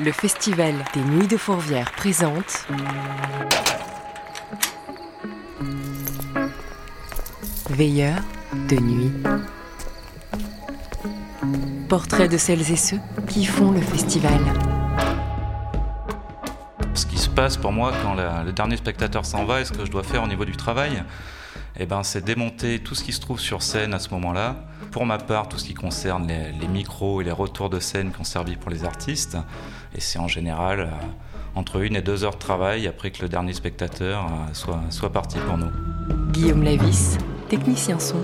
Le Festival des Nuits de Fourvière présente Veilleurs de nuit. Portrait de celles et ceux qui font le festival. Ce qui se passe pour moi quand le dernier spectateur s'en va et ce que je dois faire au niveau du travail, eh ben, c'est démonter tout ce qui se trouve sur scène à ce moment-là. Pour ma part, tout ce qui concerne les, micros et les retours de scène qui ont servi pour les artistes. Et c'est en général euh, entre une et deux heures de travail après que le dernier spectateur euh, soit, soit parti pour nous. Guillaume Lavis, technicien son.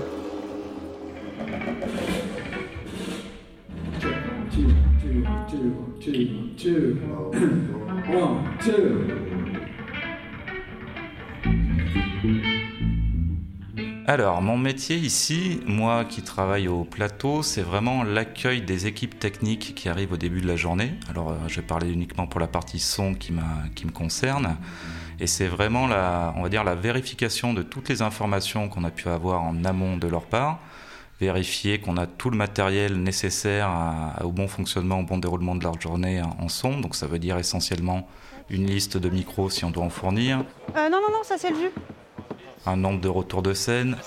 Alors, mon métier ici, moi qui travaille au plateau, c'est vraiment l'accueil des équipes techniques qui arrivent au début de la journée. Alors, euh, je vais parler uniquement pour la partie son qui, qui me concerne. Et c'est vraiment la, on va dire, la vérification de toutes les informations qu'on a pu avoir en amont de leur part. Vérifier qu'on a tout le matériel nécessaire au bon fonctionnement, au bon déroulement de leur journée en son. Donc, ça veut dire essentiellement une liste de micros si on doit en fournir. Euh, non, non, non, ça c'est le jus un nombre de retours de scène,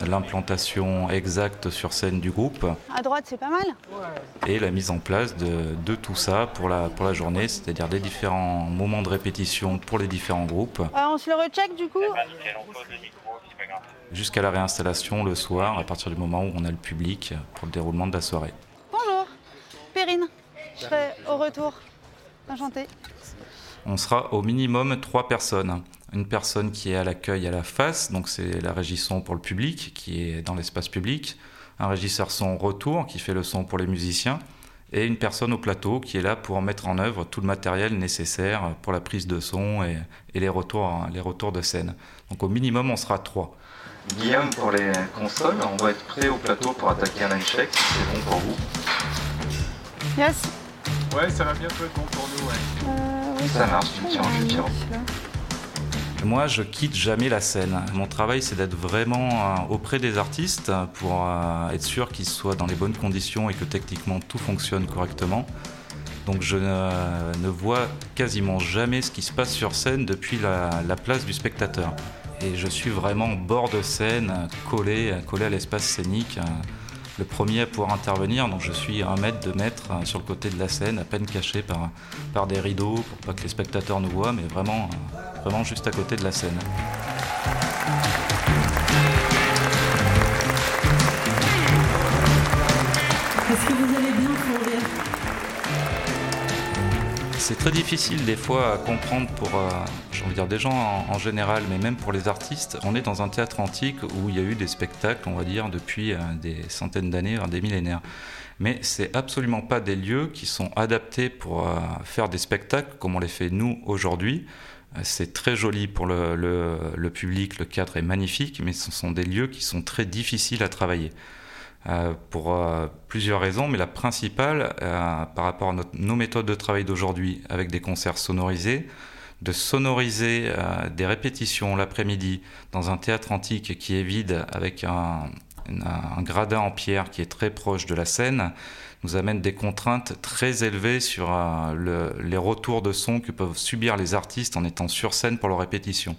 l'implantation exacte sur scène du groupe. À droite, c'est pas mal. Et la mise en place de, tout ça pour la, pour la journée, c'est-à-dire des différents moments de répétition pour les différents groupes. Ah, on se le recheck du coup Jusqu'à la réinstallation le soir, à partir du moment où on a le public pour le déroulement de la soirée. Bonjour, Perrine. Je serai au retour. Enchantée. On sera au minimum trois personnes une personne qui est à l'accueil à la face, donc c'est la régie son pour le public, qui est dans l'espace public, un régisseur son retour, qui fait le son pour les musiciens, et une personne au plateau qui est là pour mettre en œuvre tout le matériel nécessaire pour la prise de son et, les, retours, les retours de scène. Donc au minimum, on sera trois. Guillaume, pour les consoles, on va être prêt au plateau pour attaquer un check, si c'est bon pour vous? Yes. Ouais, ça va bientôt être bon pour nous, ouais. Euh, ça marche, tu me tiens en jus, moi, je quitte jamais la scène. Mon travail, c'est d'être vraiment euh, auprès des artistes pour euh, être sûr qu'ils soient dans les bonnes conditions et que techniquement tout fonctionne correctement. Donc je ne, vois quasiment jamais ce qui se passe sur scène depuis la, place du spectateur. Et je suis vraiment bord de scène, collé, collé à l'espace scénique le premier à pouvoir intervenir. Donc je suis un mètre, deux mètres euh, sur le côté de la scène, à peine caché par, par des rideaux pour pas que les spectateurs nous voient, mais vraiment, euh, vraiment juste à côté de la scène. C'est très difficile des fois à comprendre pour, euh, j'ai envie de dire des gens en, général, mais même pour les artistes. On est dans un théâtre antique où il y a eu des spectacles, on va dire, depuis euh, des centaines d'années, des millénaires. Mais c'est absolument pas des lieux qui sont adaptés pour euh, faire des spectacles comme on les fait nous aujourd'hui. C'est très joli pour le, le public, le cadre est magnifique, mais ce sont des lieux qui sont très difficiles à travailler. Euh, pour euh, plusieurs raisons, mais la principale, euh, par rapport à nos méthodes de travail d'aujourd'hui, avec des concerts sonorisés, de sonoriser des répétitions l'après-midi dans un théâtre antique qui est vide, avec un, gradin en pierre qui est très proche de la scène, nous amène des contraintes très élevées sur les retours de son que peuvent subir les artistes en étant sur scène pour leurs répétitions.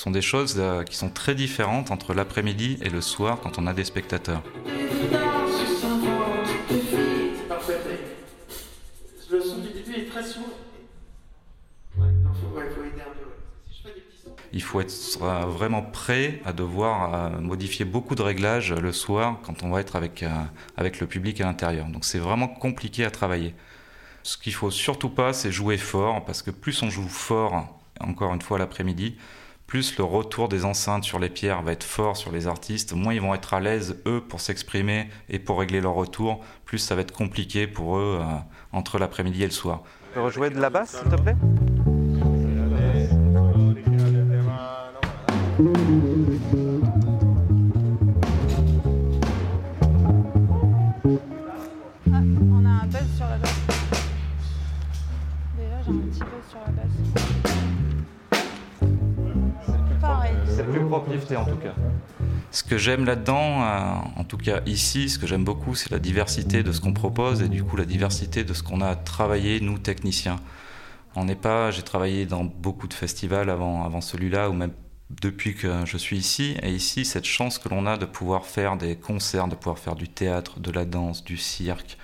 Sont des choses qui sont très différentes entre l'après-midi et le soir quand on a des spectateurs. Il faut être vraiment prêt à devoir euh, modifier beaucoup de réglages le soir quand on va être avec, euh, avec le public à l'intérieur. Donc c'est vraiment compliqué à travailler. Ce qu'il faut surtout pas, c'est jouer fort, parce que plus on joue fort, encore une fois l'après-midi, plus le retour des enceintes sur les pierres va être fort sur les artistes, moins ils vont être à l'aise eux pour s'exprimer et pour régler leur retour, plus ça va être compliqué pour eux euh, entre l'après-midi et le soir. Tu peux rejouer de la basse s'il te plaît? Que j'aime là-dedans, en tout cas ici, ce que j'aime beaucoup, c'est la diversité de ce qu'on propose et du coup la diversité de ce qu'on a travaillé, nous, techniciens. On n'est pas, j'ai travaillé dans beaucoup de festivals avant, avant celui-là, ou même depuis que je suis ici. Et ici, cette chance que l'on a de pouvoir faire des concerts, de pouvoir faire du théâtre, de la danse, du cirque.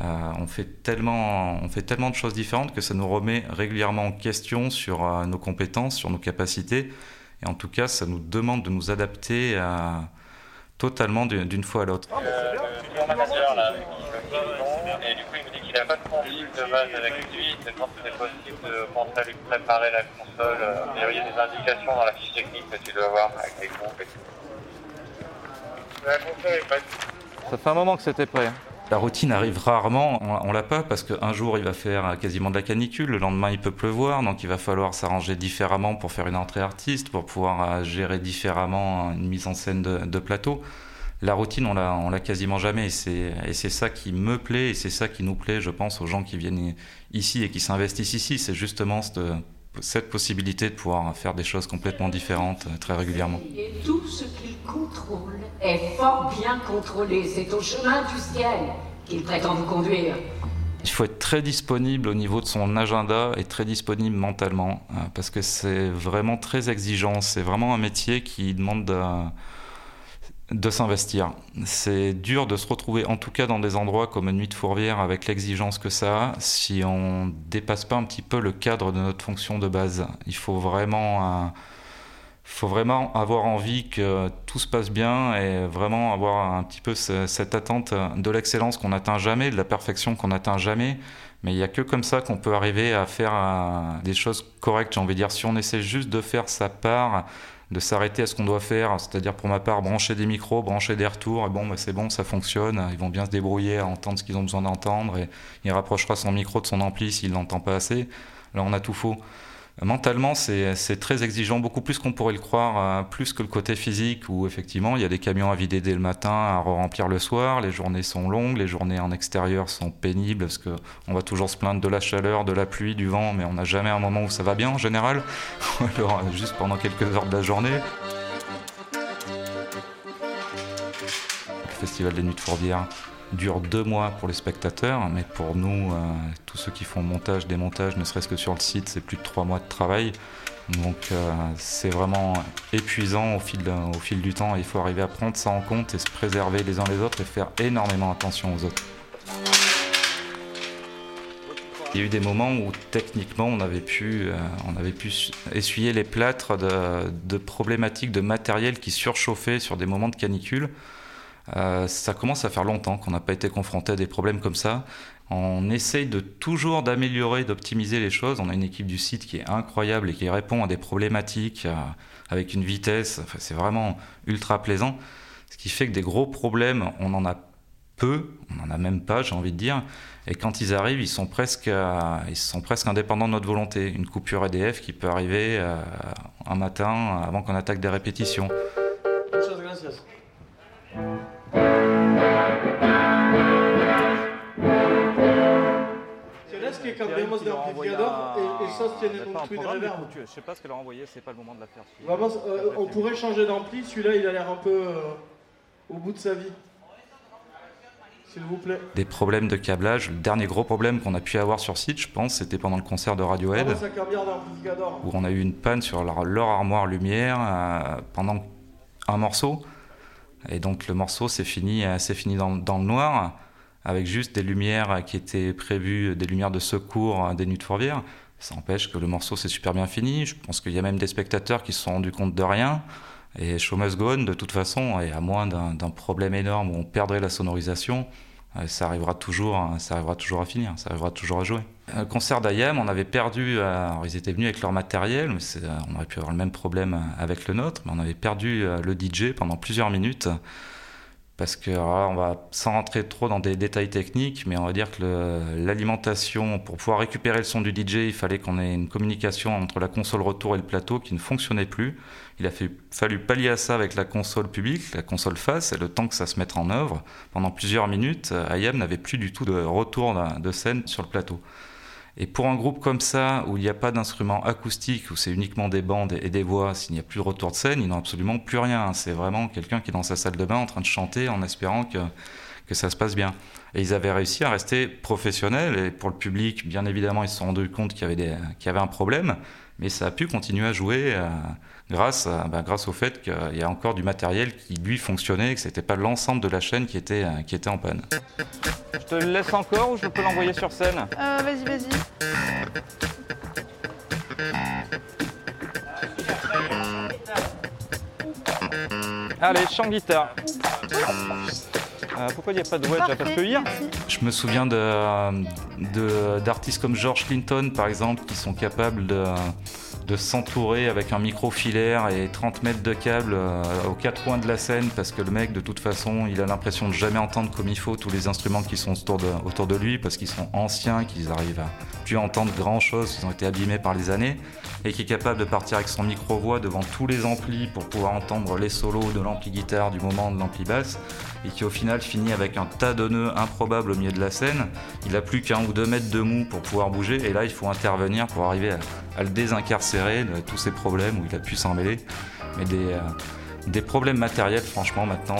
Euh, on, fait tellement, on fait tellement de choses différentes que ça nous remet régulièrement en question sur euh, nos compétences, sur nos capacités. Et en tout cas, ça nous demande de nous adapter à, euh, totalement d'une fois à l'autre. Et du coup, il me dit qu'il n'a pas de config de base avec lui. Il me demande si c'est possible de penser à lui préparer la console. Il y a des indications dans la fiche technique que tu dois voir avec les groupes et tout. La console est prête. Ça fait un moment que c'était prêt. La routine arrive rarement, on, l'a pas parce qu'un jour il va faire quasiment de la canicule, le lendemain il peut pleuvoir, donc il va falloir s'arranger différemment pour faire une entrée artiste, pour pouvoir euh, gérer différemment une mise en scène de plateau la routine, on l'a, l'a quasiment jamais. Et c'est, ça qui me plaît et c'est ça qui nous plaît, je pense, aux gens qui viennent ici et qui s'investissent ici. C'est justement cette, possibilité de pouvoir faire des choses complètement différentes euh, très régulièrement. Et tout ce qu'il contrôle est fort bien contrôlé. C'est au chemin du ciel qu'il prétend vous conduire. Il faut être très disponible au niveau de son agenda et très disponible mentalement euh, parce que c'est vraiment très exigeant. C'est vraiment un métier qui demande de s'investir. C'est dur de se retrouver, en tout cas dans des endroits comme Nuit de Fourvière, avec l'exigence que ça a, si on dépasse pas un petit peu le cadre de notre fonction de base. Il faut vraiment, faut vraiment avoir envie que tout se passe bien et vraiment avoir un petit peu cette attente de l'excellence qu'on n'atteint jamais, de la perfection qu'on n'atteint jamais. Mais il n'y a que comme ça qu'on peut arriver à faire euh, des choses correctes, j'ai envie de dire. Si on essaie juste de faire sa part, de s'arrêter à ce qu'on doit faire, c'est-à-dire pour ma part brancher des micros, brancher des retours, et bon bah, c'est bon, ça fonctionne, ils vont bien se débrouiller à entendre ce qu'ils ont besoin d'entendre, et il rapprochera son micro de son ampli s'il l'entend pas assez. Là on a tout faux. Mentalement, c'est très exigeant, beaucoup plus qu'on pourrait le croire, euh, plus que le côté physique, où effectivement, il y a des camions à vider dès le matin, à remplir le soir, les journées sont longues, les journées en extérieur sont pénibles, parce qu'on va toujours se plaindre de la chaleur, de la pluie, du vent, mais on n'a jamais un moment où ça va bien en général, alors juste pendant quelques heures de la journée. Le Festival des Nuits de Fourvière, dure deux mois pour les spectateurs, mais pour nous, euh, tous ceux qui font montage, démontage, ne serait-ce que sur le site, c'est plus de trois mois de travail. Donc euh, c'est vraiment épuisant au fil, du temps. Il faut arriver à prendre ça en compte et se préserver les uns les autres et faire énormément attention aux autres. Il y a eu des moments où techniquement on avait pu, euh, on avait pu essuyer les plâtres de, de problématiques de matériel qui surchauffaient sur des moments de canicule. Euh, ça commence à faire longtemps qu'on n'a pas été confronté à des problèmes comme ça. On essaye de toujours d'améliorer, d'optimiser les choses. On a une équipe du site qui est incroyable et qui répond à des problématiques euh, avec une vitesse. c'est vraiment ultra plaisant. Ce qui fait que des gros problèmes, on en a peu, on n'en a même pas, j'ai envie de dire. Et quand ils arrivent, ils sont presque, euh, ils sont presque indépendants de notre volonté. Une coupure EDF qui peut arriver un matin avant qu'on attaque des répétitions. Tiene un truc de reverb. Je sais pas ce qu'elle a envoyé, c'est pas le moment de la faire. Vraiment, euh, on pourrait changer d'ampli, celui-là il a l'air un peu euh, au bout de sa vie. S'il vous plaît. Des problèmes de câblage. Le dernier gros problème qu'on a pu avoir sur site, je pense, c'était pendant le concert de Radiohead. Où on a eu une panne sur leur, leur armoire lumière euh, pendant un morceau. Et donc le morceau s'est fini, fini dans, dans, le noir, avec juste des lumières qui étaient prévues, des lumières de secours des nuits de Fourvière. Ça empêche que le morceau s'est super bien fini. Je pense qu'il y a même des spectateurs qui se sont rendus compte de rien. Et Show Must Go On, de toute façon, et à moins d'un problème énorme où on perdrait la sonorisation, euh, ça arrivera toujours, hein, ça arrivera toujours à finir, ça arrivera toujours à jouer. Le euh, concert d'IAM, on avait perdu, euh, alors ils étaient venus avec leur matériel, mais on aurait pu avoir le même problème avec le nôtre, mais on avait perdu le DJ pendant plusieurs minutes parce que on va sans rentrer trop dans des détails techniques, mais on va dire que l'alimentation, pour pouvoir récupérer le son du DJ, il fallait qu'on ait une communication entre la console retour et le plateau qui ne fonctionnait plus. Il a fallu pallier à ça avec la console publique, la console face, et le temps que ça se mette en œuvre, pendant plusieurs minutes, IAM n'avait plus du tout de retour de scène sur le plateau. Et pour un groupe comme ça, où il n'y a pas d'instruments acoustiques, où c'est uniquement des bandes et des voix, s'il n'y a plus de retour de scène, ils n'ont absolument plus rien. C'est vraiment quelqu'un qui est dans sa salle de bain en train de chanter en espérant que, que ça se passe bien. Et ils avaient réussi à rester professionnels. Et pour le public, bien évidemment, ils se sont rendus compte qu'il y avait, y avait un problème. Mais ça a pu continuer à jouer euh, grâce, à, bah, grâce au fait qu'il y a encore du matériel qui, lui, fonctionnait et que ce n'était pas l'ensemble de la chaîne qui était, euh, qui était en panne. Je te le laisse encore ou je peux l'envoyer sur scène? Euh, vas-y, vas-y. Allez, chant guitare. Euh, pourquoi il n'y a pas de wedge Parce que hier, Je me souviens de, de- d'artistes comme George Clinton, par exemple, qui sont capables de, de s'entourer avec un micro filaire et 30 mètres de câble euh, aux quatre coins de la scène, parce que le mec, de toute façon, il a l'impression de jamais entendre comme il faut tous les instruments qui sont autour de, lui, parce qu'ils sont anciens, qu'ils arrivent à plus entendre grand-chose, ils ont été abîmés par les années, et qui est capable de partir avec son micro-voix devant tous les amplis pour pouvoir entendre les solos de l'ampli guitare du moment de l'ampli basse, et qui au final finit avec un tas de nœuds improbables au milieu de la scène. Il a plus qu'un ou deux mètres de mou pour pouvoir bouger, et là il faut intervenir pour arriver à, à le désincarcérer de tous ces problèmes où il a pu s'en mêler. Mais des, euh, problèmes matériels, franchement, maintenant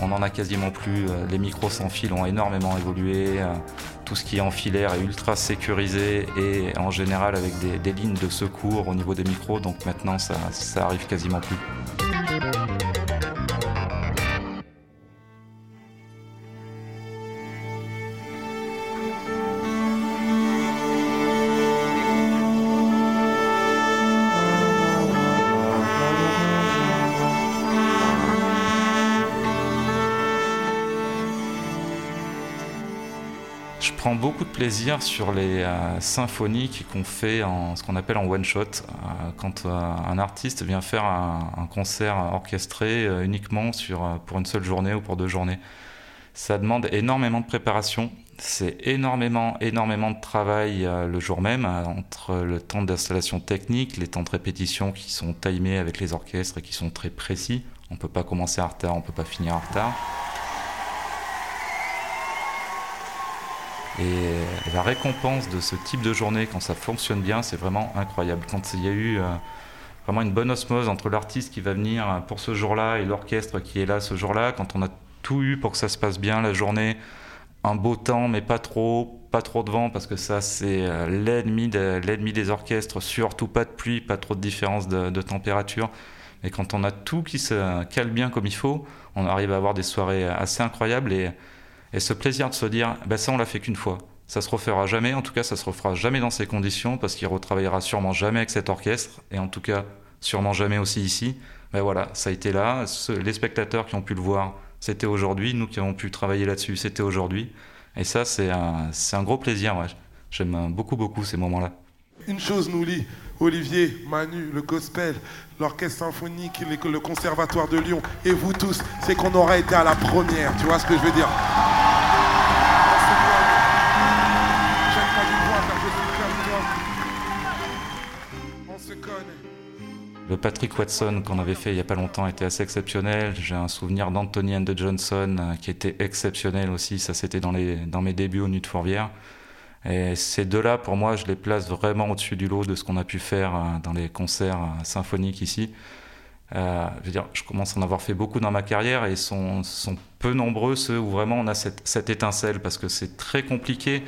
on en a, quasiment plus. Euh, Les micros sans fil ont énormément évolué. euh, Tout ce qui est en filaire est ultra sécurisé et en général avec des, des lignes de secours au niveau des micros. Donc maintenant ça, ça arrive quasiment plus. Beaucoup de plaisir sur les euh, symphonies qu'on fait en ce qu'on appelle en one shot. Euh, quand euh, un artiste vient faire un, concert orchestré uniquement sur, pour une seule journée ou pour deux journées. Ça demande énormément de préparation. C'est énormément, énormément de travail le jour même, entre le temps d'installation technique, les temps de répétition qui sont timés avec les orchestres et qui sont très précis. On ne peut pas commencer en retard, on ne peut pas finir en retard. Et la récompense de ce type de journée, quand ça fonctionne bien, c'est vraiment incroyable. Quand il y a eu euh, vraiment une bonne osmose entre l'artiste qui va venir euh, pour ce jour-là et l'orchestre qui est là ce jour-là, quand on a tout eu pour que ça se passe bien la journée, un beau temps mais pas trop, pas trop de vent parce que ça c'est euh, l'ennemi de- l'ennemi des orchestres, surtout pas de pluie, pas trop de différence de, température. Et quand on a tout qui se cale bien comme il faut, on arrive à avoir des soirées assez incroyables et et ce plaisir de se dire, ben ça on l'a fait qu'une fois. Ça se refera jamais, en tout cas ça se refera jamais dans ces conditions parce qu'il retravaillera sûrement jamais avec cet orchestre et en tout cas sûrement jamais aussi ici. Ben voilà, ça a été là. Les spectateurs qui ont pu le voir, c'était aujourd'hui. Nous qui avons pu travailler là-dessus, c'était aujourd'hui. Et ça c'est un, un gros plaisir. ouais. J'aime beaucoup beaucoup ces moments-là. Une chose nous lie, Olivier, Manu, le gospel, l'orchestre symphonique, le conservatoire de Lyon, et vous tous, c'est qu'on aurait été à la première, tu vois ce que je veux dire? Le Patrick Watson qu'on avait fait il y a pas longtemps était assez exceptionnel. J'ai un souvenir d'Anthony and Johnson euh, qui était exceptionnel aussi. Ça, c'était dans, dans mes débuts au Nuit de Fourvière. Et ces deux-là, pour moi, je les place vraiment au-dessus du lot de ce qu'on a pu faire euh, dans les concerts euh, symphoniques ici. Euh, je veux dire, je commence à en avoir fait beaucoup dans ma carrière et sont, sont peu nombreux ceux où vraiment on a cette, cette étincelle parce que c'est très compliqué.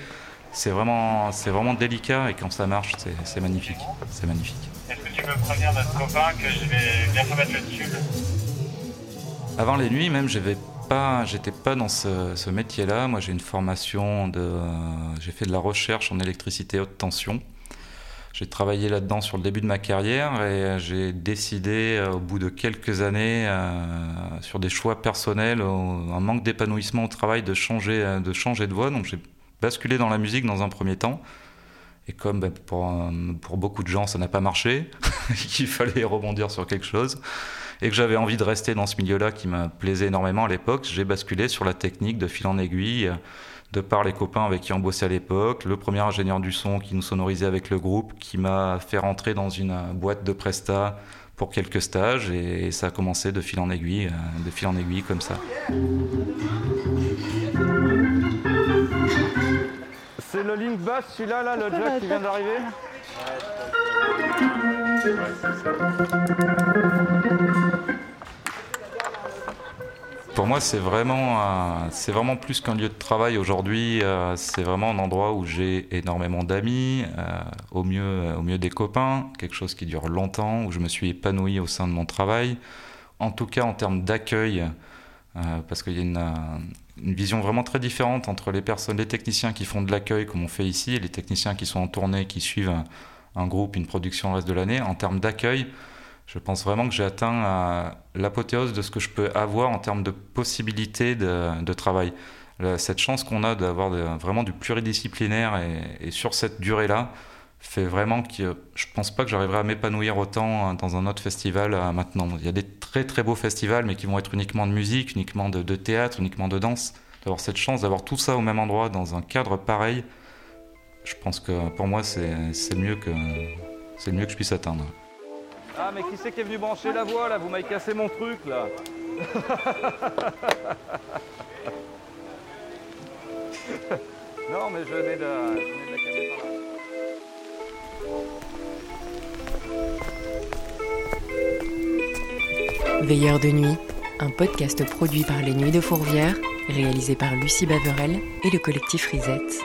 C'est vraiment, c'est vraiment délicat et quand ça marche, c'est, c'est magnifique. C'est magnifique. Est-ce que tu peux prévenir notre copain que je vais bientôt mettre le tube Avant les nuits, même, j'avais pas, j'étais pas dans ce, métier-là. Moi, j'ai une formation de, j'ai fait de la recherche en électricité haute tension. J'ai travaillé là-dedans sur le début de ma carrière et j'ai décidé, euh, au bout de quelques années, euh, sur des choix personnels, un manque d'épanouissement au travail, de changer, euh, de changer de voie. Donc, j'ai basculé dans la musique dans un premier temps. Et comme ben, pour, pour beaucoup de gens, ça n'a pas marché, qu'il fallait rebondir sur quelque chose, et que j'avais envie de rester dans ce milieu-là qui me plaisait énormément à l'époque, j'ai basculé sur la technique de fil en aiguille, euh, de par les copains avec qui on bossait à l'époque, le premier ingénieur du son qui nous sonorisait avec le groupe, qui m'a fait rentrer dans une euh, boîte de presta pour quelques stages, et, ça a commencé de fil en aiguille, euh, de fil en aiguille comme ça. c'est le link bass, celui-là, là, le jack qui vient d'arriver Pour moi, c'est vraiment, euh, vraiment plus qu'un lieu de travail aujourd'hui. euh, c'est vraiment un endroit où j'ai énormément d'amis, euh, au, mieux, des copains, quelque chose qui dure longtemps, où je me suis épanoui au sein de mon travail. En tout cas, en termes d'accueil, parce qu'il y a une, une vision vraiment très différente entre les personnes, les techniciens qui font de l'accueil, comme on fait ici, et les techniciens qui sont en tournée, qui suivent un, un groupe, une production le reste de l'année. En termes d'accueil, je pense vraiment que j'ai atteint euh, l'apothéose de ce que je peux avoir en termes de possibilités de, travail. Cette chance qu'on a d'avoir vraiment du pluridisciplinaire et, sur cette durée-là fait vraiment que je pense pas que j'arriverai à m'épanouir autant euh, dans un autre festival euh, maintenant. Il y a des très très beaux festivals, mais qui vont être uniquement de musique, uniquement de, de théâtre, uniquement de danse. D'avoir cette chance d'avoir tout ça au même endroit, dans un cadre pareil, je pense que pour moi c'est le mieux que c'est le mieux que je puisse atteindre. Ah, mais qui c'est qui est venu brancher la voix là? Vous m'avez cassé mon truc là. non, mais je venais de, je de la camer par là. Veilleur de nuit, un podcast produit par les Nuits de Fourvière, réalisé par Lucie Baverel et le collectif Risette.